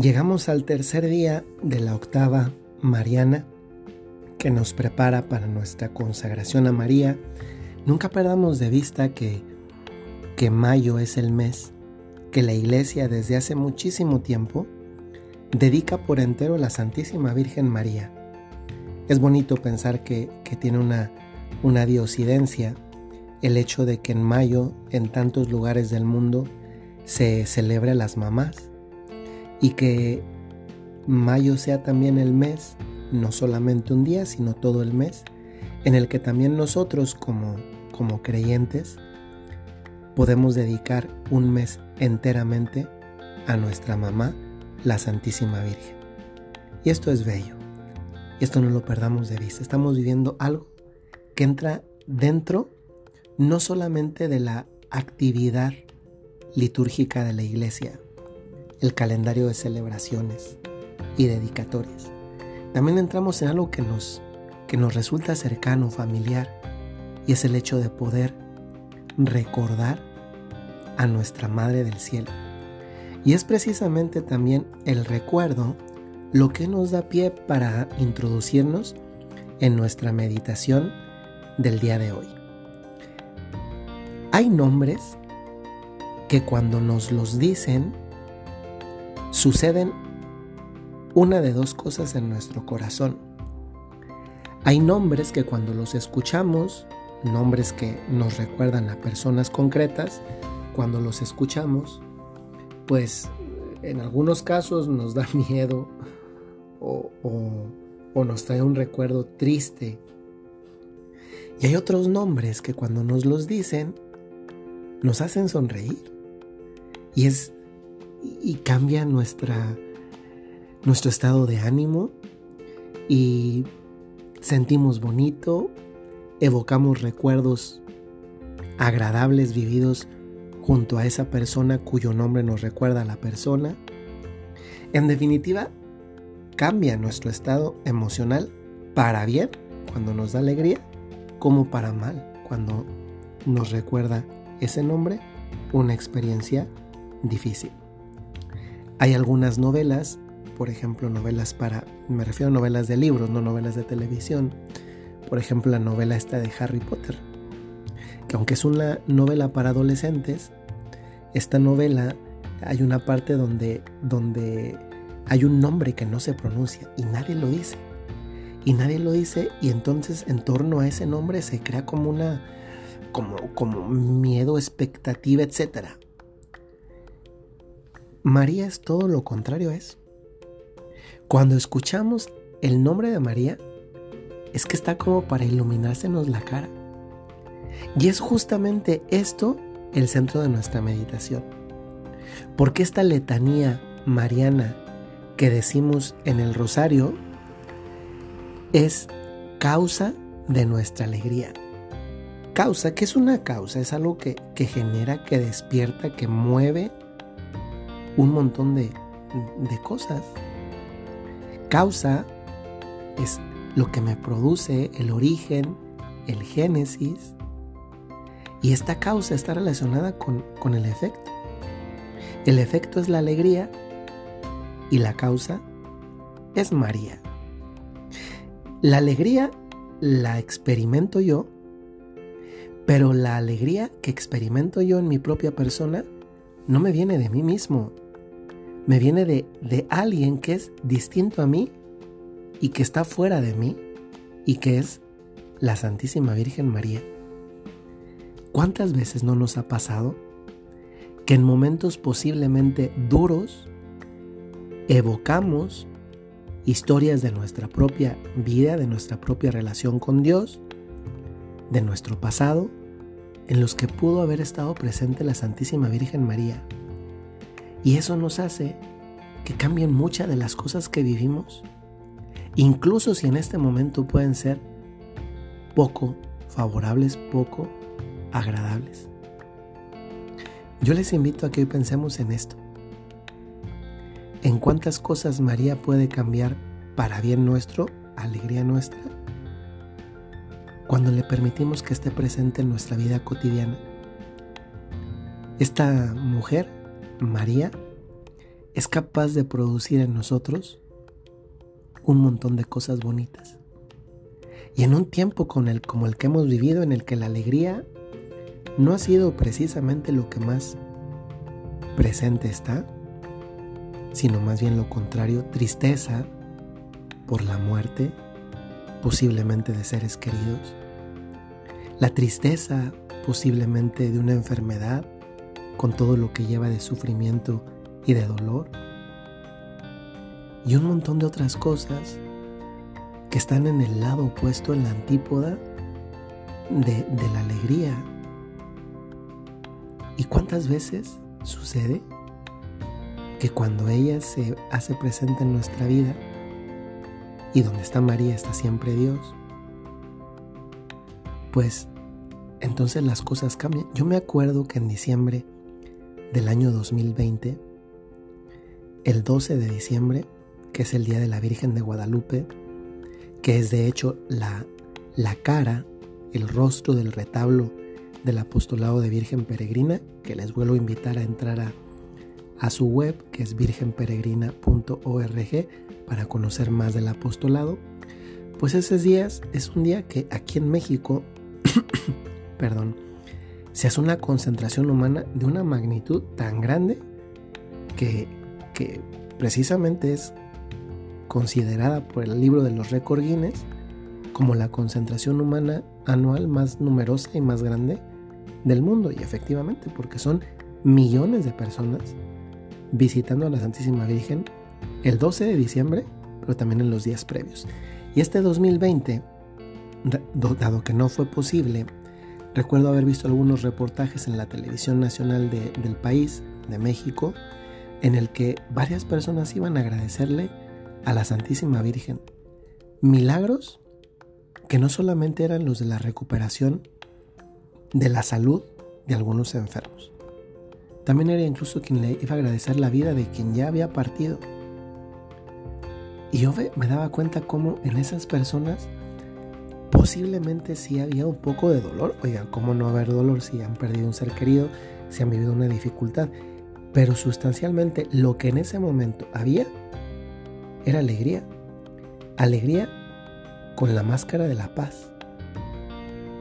Llegamos al tercer día de la octava mariana que nos prepara para nuestra consagración a María. Nunca perdamos de vista que, que mayo es el mes que la iglesia desde hace muchísimo tiempo dedica por entero a la Santísima Virgen María. Es bonito pensar que, que tiene una, una diosidencia el hecho de que en mayo en tantos lugares del mundo se celebre a las mamás y que mayo sea también el mes, no solamente un día, sino todo el mes, en el que también nosotros como, como creyentes podemos dedicar un mes enteramente a nuestra mamá, la Santísima Virgen. Y esto es bello. Y esto no lo perdamos de vista. Estamos viviendo algo que entra dentro no solamente de la actividad litúrgica de la iglesia, el calendario de celebraciones y dedicatorias. También entramos en algo que nos, que nos resulta cercano, familiar, y es el hecho de poder recordar a nuestra Madre del Cielo. Y es precisamente también el recuerdo lo que nos da pie para introducirnos en nuestra meditación del día de hoy. Hay nombres que cuando nos los dicen suceden una de dos cosas en nuestro corazón. Hay nombres que cuando los escuchamos, nombres que nos recuerdan a personas concretas, cuando los escuchamos, pues en algunos casos nos da miedo o, o nos trae un recuerdo triste. Y hay otros nombres que cuando nos los dicen, nos hacen sonreír. Y es y cambia nuestra, nuestro estado de ánimo y sentimos bonito, evocamos recuerdos agradables vividos junto a esa persona cuyo nombre nos recuerda a la persona. En definitiva, cambia nuestro estado emocional para bien cuando nos da alegría, como para mal cuando nos recuerda ese nombre una experiencia difícil. Hay algunas novelas, por ejemplo, novelas para, me refiero a novelas de libros, no novelas de televisión. Por ejemplo, la novela esta de Harry Potter, que aunque es una novela para adolescentes, esta novela hay una parte donde, donde hay un nombre que no se pronuncia y nadie lo dice. Y nadie lo dice y entonces en torno a ese nombre se crea como una, como, como miedo, expectativa, etcétera. María es todo lo contrario a eso. Cuando escuchamos el nombre de María, es que está como para iluminársenos la cara. Y es justamente esto el centro de nuestra meditación. Porque esta letanía mariana que decimos en el rosario es causa de nuestra alegría. Causa, ¿qué es una causa? Es algo que, que genera, que despierta, que mueve un montón de, cosas. Causa es lo que me produce el origen, el génesis. Y esta causa está relacionada con, con, el efecto. El efecto es la alegría y la causa es María. La alegría la experimento yo, pero la alegría que experimento yo en mi propia persona no me viene de mí mismo, me viene de, de alguien que es distinto a mí y que está fuera de mí y que es la Santísima Virgen María. ¿Cuántas veces no nos ha pasado que en momentos posiblemente duros evocamos historias de nuestra propia vida, de nuestra propia relación con Dios, de nuestro pasado, en los que pudo haber estado presente la Santísima Virgen María? Y eso nos hace que cambien muchas de las cosas que vivimos, incluso si en este momento pueden ser poco favorables, poco agradables. Yo les invito a que hoy pensemos en esto. En cuántas cosas María puede cambiar para bien nuestro, alegría nuestra, cuando le permitimos que esté presente en nuestra vida cotidiana. Esta mujer María es capaz de producir en nosotros un montón de cosas bonitas. Y en un tiempo como el que hemos vivido, en el que la alegría no ha sido precisamente lo que más presente está, sino más bien lo contrario, tristeza por la muerte, posiblemente de seres queridos, la tristeza posiblemente de una enfermedad con todo lo que lleva de sufrimiento y de dolor, y un montón de otras cosas que están en el lado opuesto, en la antípoda de, de la alegría. ¿Y cuántas veces sucede que cuando ella se hace presente en nuestra vida, y donde está María está siempre Dios, pues entonces las cosas cambian. Yo me acuerdo que en diciembre del año 2020, el 12 de diciembre, que es el Día de la Virgen de Guadalupe, que es de hecho la, la cara, el rostro del retablo del apostolado de Virgen Peregrina, que les vuelvo a invitar a entrar a, a su web, que es virgenperegrina.org, para conocer más del apostolado. Pues ese día es un día que aquí en México, perdón, se hace una concentración humana de una magnitud tan grande que, que precisamente es considerada por el libro de los récord Guinness como la concentración humana anual más numerosa y más grande del mundo. Y efectivamente, porque son millones de personas visitando a la Santísima Virgen el 12 de diciembre, pero también en los días previos. Y este 2020, dado que no fue posible, recuerdo haber visto algunos reportajes en la televisión nacional del país, de México, en el que varias personas iban a agradecerle a la Santísima Virgen. Milagros que no solamente eran los de la recuperación de la salud de algunos enfermos. También era incluso quien le iba a agradecer la vida de quien ya había partido. Y yo me daba cuenta cómo en esas personas posiblemente sí había un poco de dolor. Oigan, ¿cómo no haber dolor si han perdido un ser querido, si han vivido una dificultad? Pero sustancialmente lo que en ese momento había era alegría. Alegría con la máscara de la paz.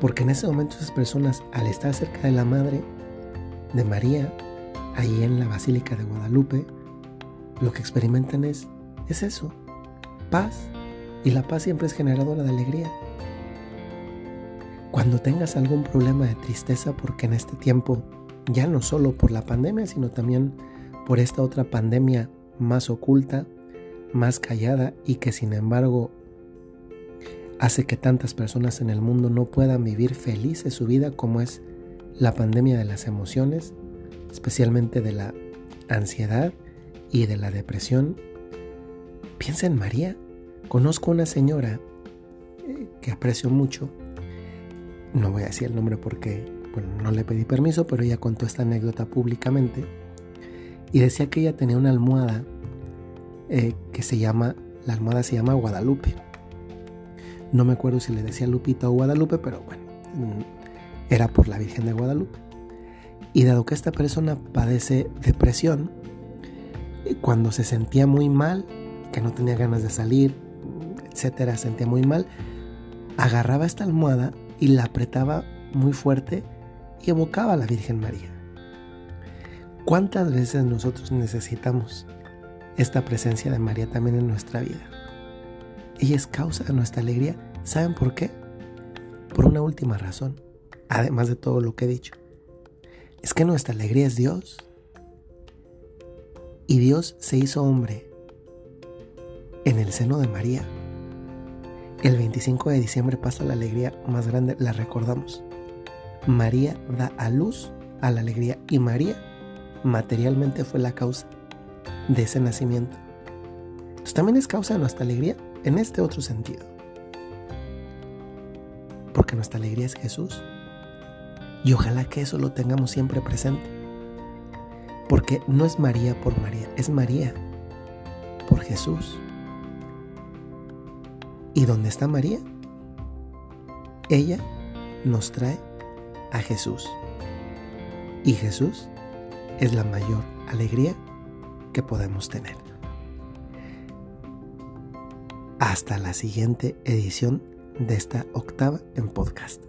Porque en ese momento esas personas, al estar cerca de la Madre de María, ahí en la Basílica de Guadalupe, lo que experimentan es, es eso, paz. Y la paz siempre es generadora de alegría. Cuando tengas algún problema de tristeza, porque en este tiempo, ya no solo por la pandemia, sino también por esta otra pandemia más oculta, más callada y que sin embargo hace que tantas personas en el mundo no puedan vivir felices su vida como es la pandemia de las emociones, especialmente de la ansiedad y de la depresión. Piensa en María. Conozco una señora eh, que aprecio mucho. No voy a decir el nombre porque bueno, no le pedí permiso, pero ella contó esta anécdota públicamente y decía que ella tenía una almohada eh, que se llama, la almohada se llama Guadalupe. No me acuerdo si le decía Lupita o Guadalupe, pero bueno, mm, era por la Virgen de Guadalupe. Y dado que esta persona padece depresión, eh, cuando se sentía muy mal, que no tenía ganas de salir, etcétera, sentía muy mal, agarraba esta almohada y la apretaba muy fuerte y evocaba a la Virgen María. ¿Cuántas veces nosotros necesitamos esta presencia de María también en nuestra vida. Ella es causa de nuestra alegría. ¿Saben por qué? Por una última razón, además de todo lo que he dicho. Es que nuestra alegría es Dios. Y Dios se hizo hombre en el seno de María. El 25 de diciembre pasa la alegría más grande, la recordamos. María da a luz a la alegría y María materialmente fue la causa de ese nacimiento. Entonces también es causa de nuestra alegría en este otro sentido. Porque nuestra alegría es Jesús. Y ojalá que eso lo tengamos siempre presente. Porque no es María por María, es María por Jesús. ¿Y dónde está María? Ella nos trae a Jesús. Y Jesús es la mayor alegría que podemos tener. Hasta la siguiente edición de esta octava en podcast.